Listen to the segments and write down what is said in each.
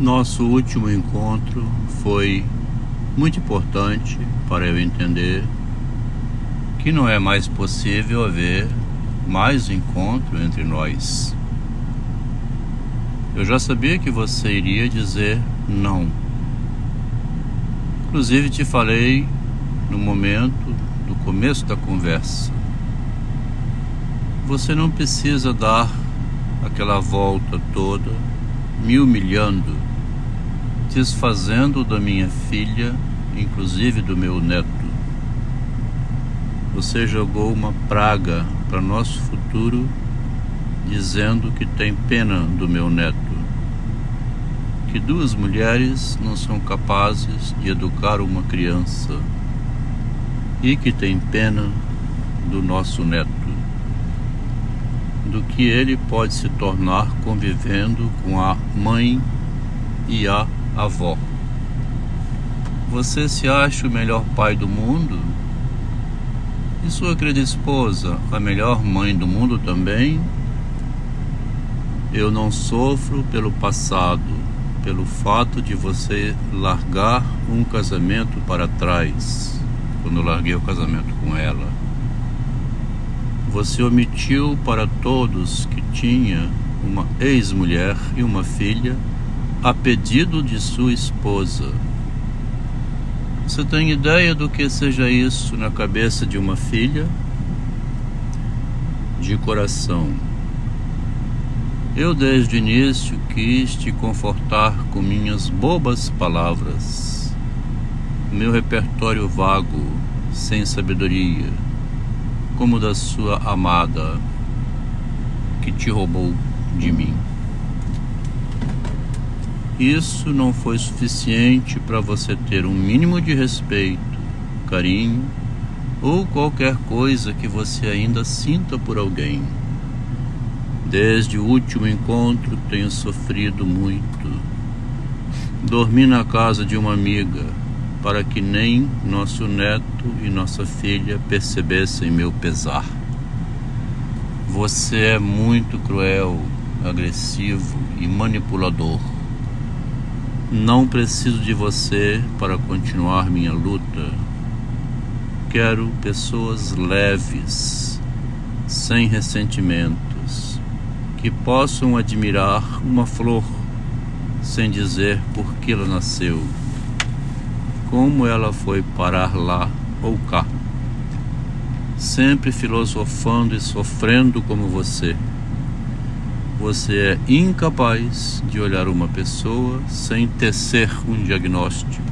Nosso último encontro foi muito importante para eu entender que não é mais possível haver mais encontro entre nós. Eu já sabia que você iria dizer não. Inclusive te falei no momento do começo da conversa. Você não precisa dar aquela volta toda, me humilhando desfazendo da minha filha, inclusive do meu neto. Você jogou uma praga para nosso futuro, dizendo que tem pena do meu neto. Que duas mulheres não são capazes de educar uma criança e que tem pena do nosso neto, do que ele pode se tornar convivendo com a mãe e a avó. Você se acha o melhor pai do mundo? E sua querida esposa, a melhor mãe do mundo também? Eu não sofro pelo passado, pelo fato de você largar um casamento para trás, quando larguei o casamento com ela. Você omitiu para todos que tinha uma ex-mulher e uma filha a pedido de sua esposa. Você tem ideia do que seja isso na cabeça de uma filha? De coração. Eu desde o início quis te confortar com minhas bobas palavras, meu repertório vago, sem sabedoria, como da sua amada que te roubou de mim. Isso não foi suficiente para você ter um mínimo de respeito, carinho ou qualquer coisa que você ainda sinta por alguém. Desde o último encontro tenho sofrido muito. Dormi na casa de uma amiga para que nem nosso neto e nossa filha percebessem meu pesar. Você é muito cruel, agressivo e manipulador. Não preciso de você para continuar minha luta. Quero pessoas leves, sem ressentimentos, que possam admirar uma flor sem dizer por que ela nasceu, como ela foi parar lá ou cá, sempre filosofando e sofrendo como você. Você é incapaz de olhar uma pessoa sem tecer um diagnóstico,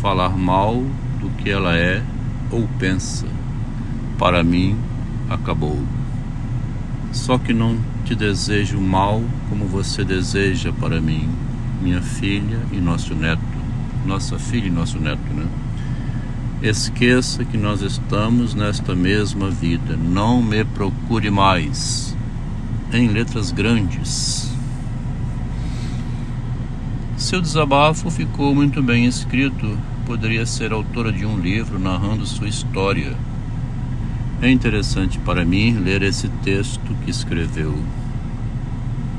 falar mal do que ela é ou pensa. Para mim, acabou. Só que não te desejo mal como você deseja para mim, minha filha e nosso neto. Nossa filha e nosso neto, né? Esqueça que nós estamos nesta mesma vida. Não me procure mais em letras grandes. Seu desabafo ficou muito bem escrito, poderia ser autora de um livro narrando sua história. É interessante para mim ler esse texto que escreveu.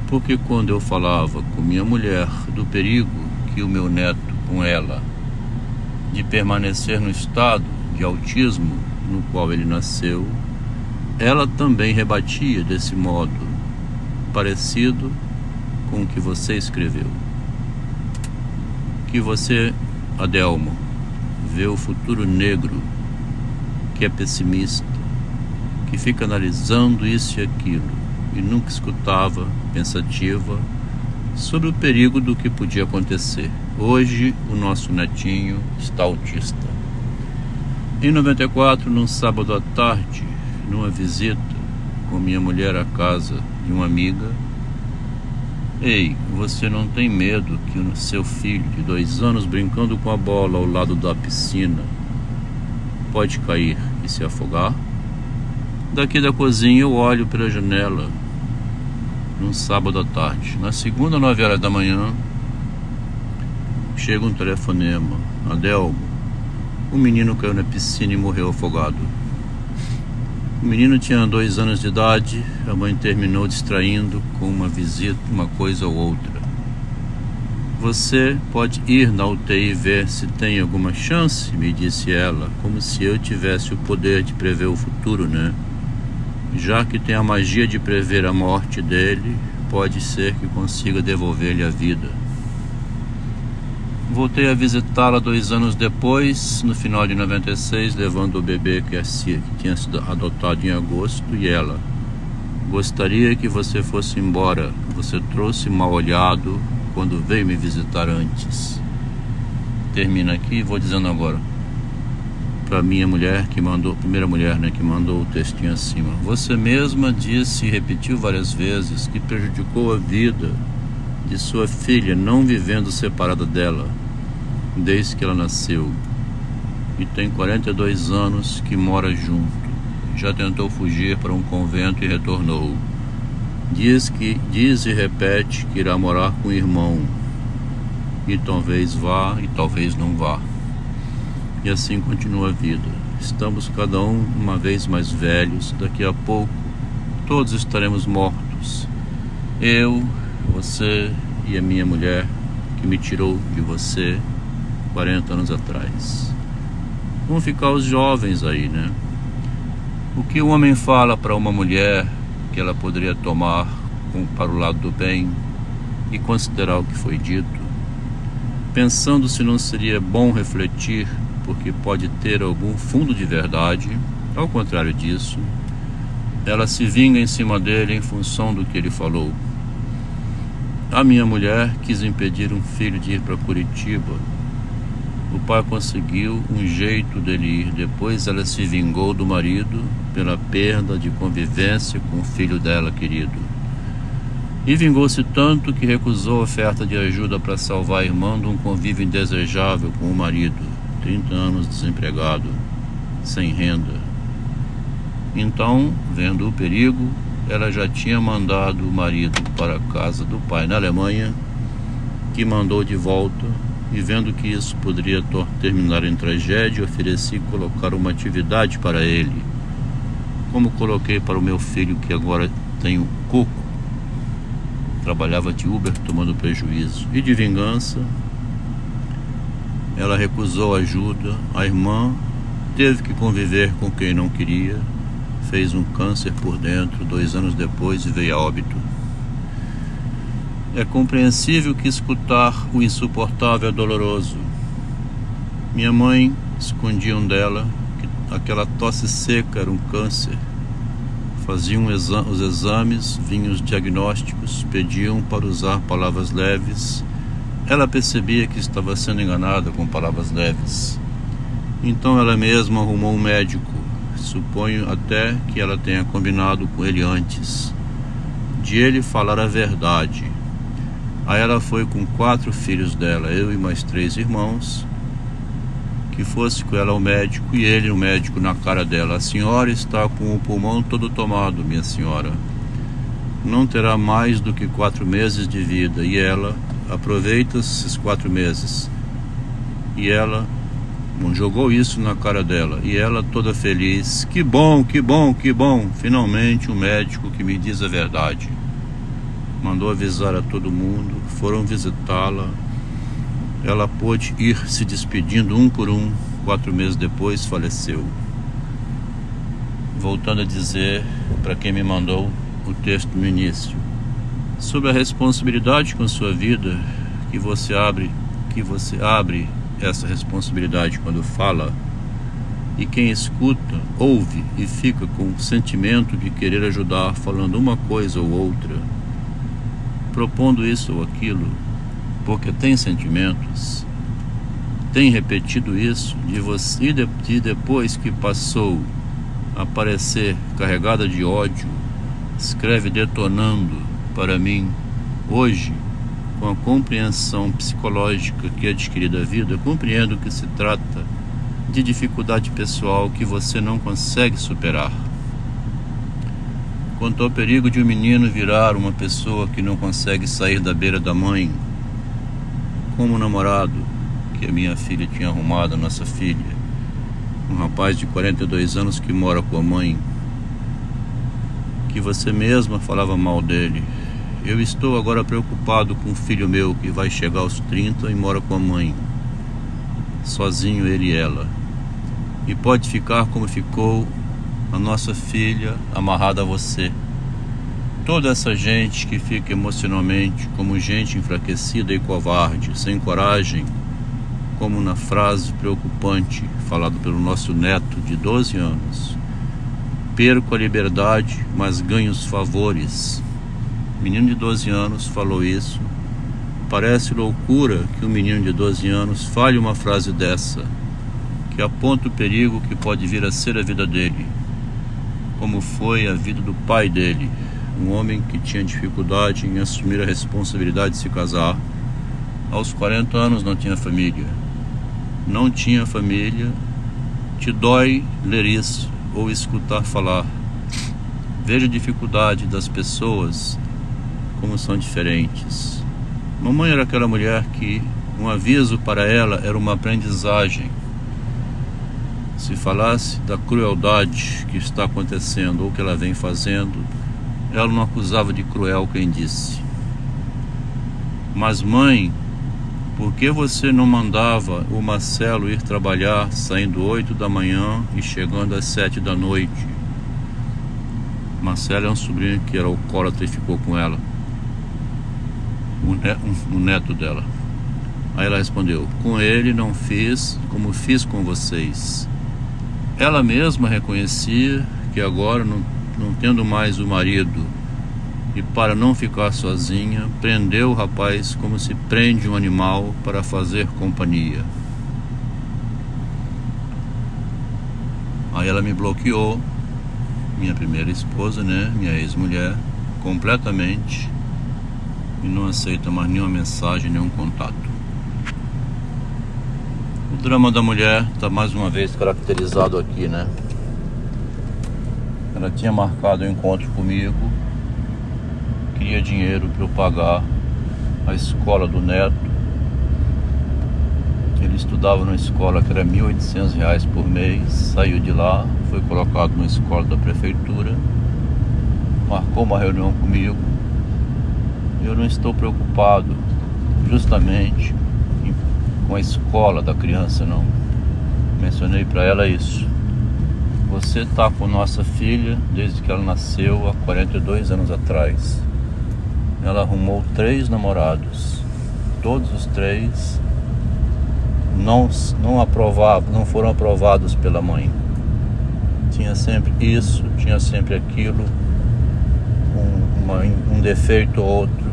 Porque quando eu falava com minha mulher do perigo que o meu neto com ela de permanecer no estado de autismo no qual ele nasceu, ela também rebatia desse modo parecido com o que você escreveu. Que você, Adelmo, vê o futuro negro, que é pessimista, que fica analisando isso e aquilo e nunca escutava, pensativa, sobre o perigo do que podia acontecer. Hoje, o nosso netinho está autista. Em 94, num sábado à tarde, numa visita com minha mulher à casa de uma amiga. Ei, você não tem medo que o seu filho de dois anos brincando com a bola ao lado da piscina pode cair e se afogar? Daqui da cozinha eu olho pela janela num sábado à tarde. Na segunda, nove horas da manhã, chega um telefonema. Adelmo, o menino caiu na piscina e morreu afogado. O menino tinha dois anos de idade, a mãe terminou distraindo com uma visita, uma coisa ou outra. Você pode ir na UTI ver se tem alguma chance, me disse ela, como se eu tivesse o poder de prever o futuro, né? Já que tem a magia de prever a morte dele, pode ser que consiga devolver-lhe a vida. Voltei a visitá-la dois anos depois, no final de 96, levando o bebê que, tinha sido adotado em agosto, e ela. Gostaria que você fosse embora. Você trouxe mal olhado quando veio me visitar antes. Termina aqui, vou dizendo agora para minha mulher que mandou, primeira mulher, né, que mandou o textinho acima. Você mesma disse e repetiu várias vezes que prejudicou a vida de sua filha não vivendo separada dela desde que ela nasceu. E tem 42 anos que mora junto. Já tentou fugir para um convento e retornou. Diz que diz e repete que irá morar com o irmão. E talvez vá e talvez não vá. E assim continua a vida. Estamos cada um uma vez mais velhos, daqui a pouco todos estaremos mortos. Eu, você e a minha mulher que me tirou de você 40 anos atrás. Vão ficar os jovens aí, né? O que o homem fala para uma mulher que ela poderia tomar para o lado do bem e considerar o que foi dito, pensando se não seria bom refletir porque pode ter algum fundo de verdade. Ao contrário disso, ela se vinga em cima dele em função do que ele falou. A minha mulher quis impedir um filho de ir para Curitiba. O pai conseguiu um jeito dele ir. Depois ela se vingou do marido pela perda de convivência com o filho dela querido. E vingou-se tanto que recusou a oferta de ajuda para salvar a irmã de um convívio indesejável com o marido. 30 anos desempregado, sem renda. Então, vendo o perigo, ela já tinha mandado o marido para a casa do pai na Alemanha, que mandou de volta, e vendo que isso poderia terminar em tragédia, ofereci colocar uma atividade para ele, como coloquei para o meu filho que agora tem o coco. Trabalhava de Uber tomando prejuízo. E de vingança, ela recusou ajuda. A irmã teve que conviver com quem não queria. Fez um câncer por dentro. Dois anos depois veio a óbito. É compreensível que escutar o insuportável é doloroso. Minha mãe escondiam dela que aquela tosse seca era um câncer. Faziam exa os exames, vinham os diagnósticos, pediam para usar palavras leves ela percebia que estava sendo enganada com palavras leves. Então ela mesma arrumou um médico. Suponho até que ela tenha combinado com ele antes, de ele falar a verdade. Aí ela foi com quatro filhos dela, eu e mais três irmãos, que fosse com ela ao médico e ele, o médico, na cara dela: A senhora está com o pulmão todo tomado, minha senhora. Não terá mais do que quatro meses de vida. E ela, aproveita esses quatro meses. E ela jogou isso na cara dela. E ela toda feliz. Que bom, que bom, que bom. Finalmente um médico que me diz a verdade. Mandou avisar a todo mundo. Foram visitá-la. Ela pôde ir se despedindo um por um. Quatro meses depois faleceu. Voltando a dizer para quem me mandou o texto no início sobre a responsabilidade com sua vida que você abre, que você abre essa responsabilidade quando fala e quem escuta ouve e fica com o sentimento de querer ajudar falando uma coisa ou outra, propondo isso ou aquilo, porque tem sentimentos, tem repetido isso de você de depois que passou a aparecer carregada de ódio, escreve detonando para mim, hoje, com a compreensão psicológica que adquiri da vida, compreendo que se trata de dificuldade pessoal que você não consegue superar. Quanto ao perigo de um menino virar uma pessoa que não consegue sair da beira da mãe, como o namorado que a minha filha tinha arrumado, a nossa filha, um rapaz de 42 anos que mora com a mãe, que você mesma falava mal dele, Eu estou agora preocupado com o filho meu que vai chegar aos 30 e mora com a mãe. Sozinho ele e ela. E pode ficar como ficou a nossa filha amarrada a você. Toda essa gente que fica emocionalmente como gente enfraquecida e covarde, sem coragem, como na frase preocupante falada pelo nosso neto de 12 anos. Perco a liberdade, mas ganho os favores. Menino de 12 anos falou isso. Parece loucura que um menino de 12 anos fale uma frase dessa, que aponta o perigo que pode vir a ser a vida dele, como foi a vida do pai dele, um homem que tinha dificuldade em assumir a responsabilidade de se casar. Aos 40 anos não tinha família. Não tinha família. Te dói ler isso ou escutar falar. Veja a dificuldade das pessoas como são diferentes. Mamãe era aquela mulher que um aviso para ela era uma aprendizagem. Se falasse da crueldade que está acontecendo ou que ela vem fazendo, ela não acusava de cruel quem disse. Mas, mãe, por que você não mandava o Marcelo ir trabalhar saindo oito da manhã e chegando às sete da noite? Marcelo é um sobrinho que era alcoólatra e ficou com ela, o neto dela. Aí ela respondeu: Com ele não fiz como fiz com vocês. Ela mesma reconhecia que agora não não tendo mais o marido, e para não ficar sozinha, prendeu o rapaz como se prende um animal para fazer companhia. Aí ela me bloqueou, minha primeira esposa, né, minha ex-mulher, completamente e não aceita mais nenhuma mensagem, nenhum contato. O drama da mulher está mais uma vez caracterizado aqui, né? Ela tinha marcado um encontro comigo, queria dinheiro para eu pagar a escola do neto. Ele estudava numa escola que era R$ 1.800 por mês, saiu de lá, foi colocado numa escola da prefeitura, marcou uma reunião comigo. Eu não estou preocupado justamente com a escola da criança, não. Mencionei para ela isso. Você está com nossa filha desde que ela nasceu há 42 anos atrás. Ela arrumou três namorados. Todos os três não, não, não foram aprovados pela mãe. Tinha sempre isso, tinha sempre aquilo, um, uma, um defeito ou outro,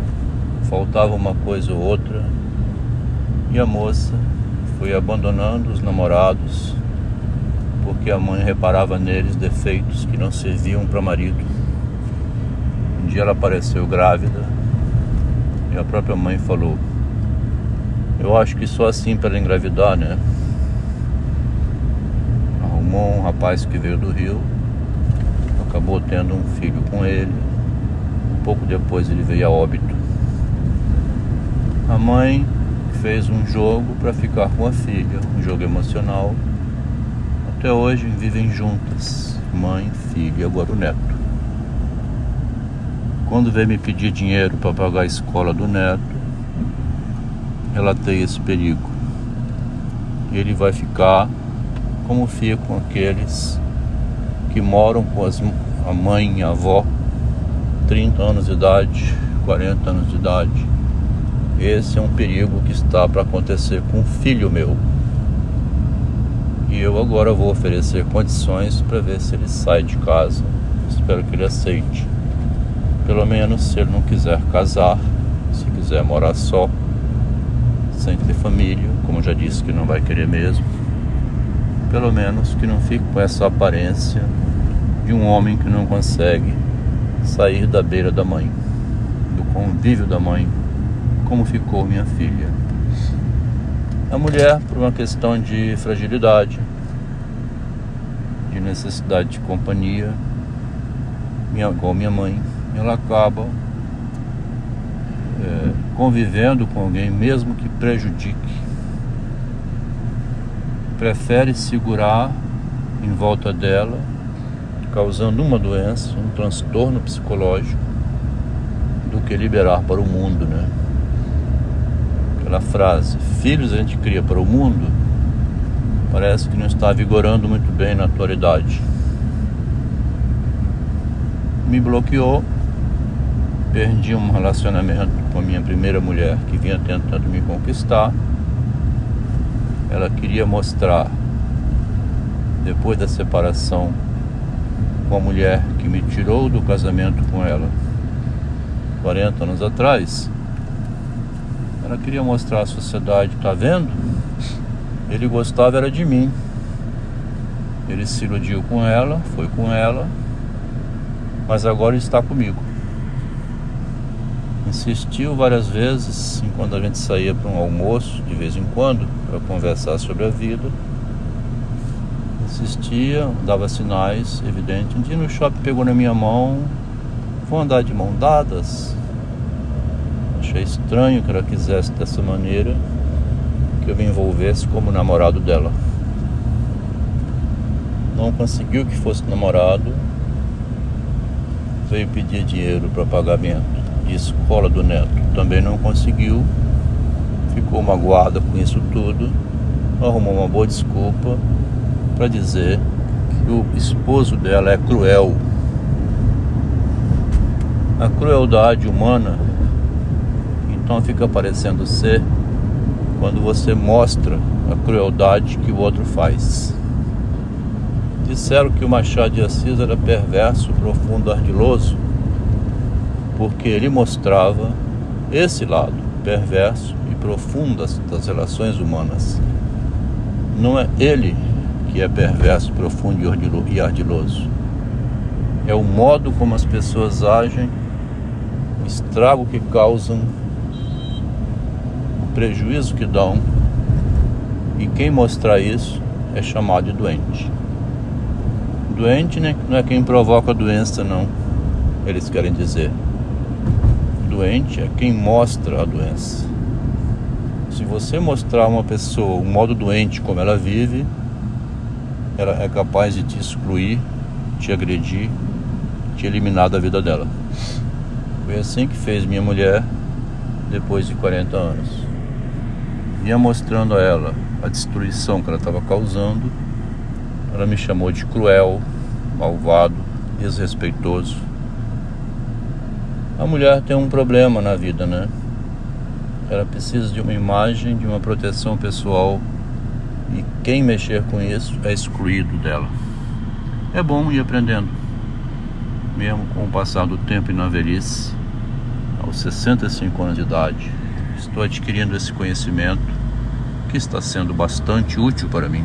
faltava uma coisa ou outra. E a moça foi abandonando os namorados, porque a mãe reparava neles defeitos que não serviam para marido. Um dia ela apareceu grávida e a própria mãe falou: Eu acho que só assim para ela engravidar, né? Arrumou um rapaz que veio do Rio, acabou tendo um filho com ele. Pouco depois ele veio a óbito. A mãe fez um jogo para ficar com a filha, um jogo emocional até hoje vivem juntas, mãe, filho e agora o neto. Quando vem me pedir dinheiro para pagar a escola do neto, ela tem esse perigo. Ele vai ficar como ficam aqueles que moram com as, a mãe e a avó, 30 anos de idade, 40 anos de idade. Esse é um perigo que está para acontecer com um filho meu. E eu agora vou oferecer condições para ver se ele sai de casa. Espero que ele aceite. Pelo menos se ele não quiser casar, se quiser morar só, sem ter família, como já disse que não vai querer mesmo. Pelo menos que não fique com essa aparência de um homem que não consegue sair da beira da mãe, do convívio da mãe, como ficou minha filha. A mulher, por uma questão de fragilidade, de necessidade de companhia, minha, igual minha mãe, ela acaba é, convivendo com alguém, mesmo que prejudique. Prefere segurar em volta dela, causando uma doença, um transtorno psicológico, do que liberar para o mundo, né? Aquela frase, filhos a gente cria para o mundo, parece que não está vigorando muito bem na atualidade. Me bloqueou, perdi um relacionamento com a minha primeira mulher que vinha tentando me conquistar. Ela queria mostrar, depois da separação com a mulher que me tirou do casamento com ela 40 anos atrás, ela queria mostrar à sociedade, tá vendo? Ele gostava era de mim. Ele se iludiu com ela, foi com ela, mas agora está comigo. Insistiu várias vezes, enquanto a gente saía para um almoço, de vez em quando, para conversar sobre a vida. Insistia, dava sinais evidentes. Um dia no shopping pegou na minha mão, vou andar de mão dadas. Achei estranho que ela quisesse dessa maneira que eu me envolvesse como namorado dela. Não conseguiu que fosse namorado, veio pedir dinheiro para pagamento de escola do neto. Também não conseguiu, ficou magoada com isso tudo, arrumou uma boa desculpa para dizer que o esposo dela é cruel. A crueldade humana então fica parecendo ser quando você mostra a crueldade que o outro faz. Disseram que o Machado de Assis era perverso, profundo, ardiloso, porque ele mostrava esse lado perverso e profundo das relações humanas. Não é ele que é perverso, profundo e ardiloso. É o modo como as pessoas agem, o estrago que causam prejuízo que dão, e quem mostrar isso é chamado de doente. Doente né, não é quem provoca a doença, não, eles querem dizer. Doente é quem mostra a doença. Se você mostrar uma pessoa um modo doente como ela vive, ela é capaz de te excluir, te agredir, te eliminar da vida dela. Foi assim que fez minha mulher depois de 40 anos vinha mostrando a ela a destruição que ela estava causando. Ela me chamou de cruel, malvado, desrespeitoso. A mulher tem um problema na vida, né? Ela precisa de uma imagem, de uma proteção pessoal e quem mexer com isso é excluído dela. É bom ir aprendendo, mesmo com o passar do tempo e na velhice, aos 65 anos de idade. Estou adquirindo esse conhecimento está sendo bastante útil para mim.